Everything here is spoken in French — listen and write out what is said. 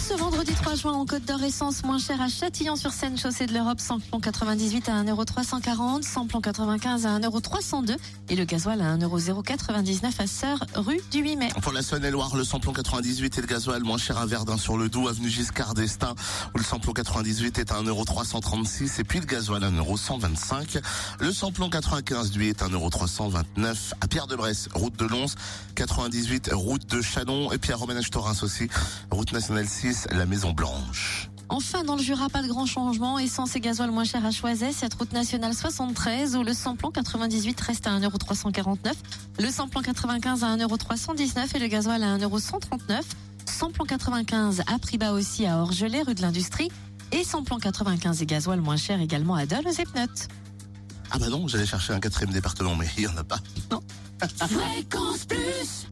Ce vendredi 3 juin, en Côte d'Or, essence moins chère à Châtillon-sur-Seine, chaussée de l'Europe, samplon 98 à 1,340€, samplon 95 à 1,302€ et le gasoil à 1,099€ à Sœur, rue du 8 mai. Pour la Saône-et-Loire, le samplon 98 et le gasoil moins cher à Verdun sur le Doubs, avenue Giscard d'Estaing, où le samplon 98 est à 1,336€ et puis le gasoil à 1,125€. Le samplon 95 lui est à 1,329€ à Pierre-de-Bresse, route de Lons, 98 route de Chalon et puis à Romanage-Torins aussi, route nationale 6, la Maison Blanche. Enfin, dans le Jura, pas de grand changement. Essence et gasoil moins cher à Choiset, cette route nationale 73 où le samplon 98 reste à 1,349€, le samplon 95 à 1,319€ et le gasoil à 1,139€. Samplon 95 à prix bas aussi à Orgelet, rue de l'Industrie. Et samplon 95 et gasoil moins cher également à Dole aux Epnotes. Ah bah non, j'allais chercher un quatrième département, mais il y en a pas. Non. Fréquence plus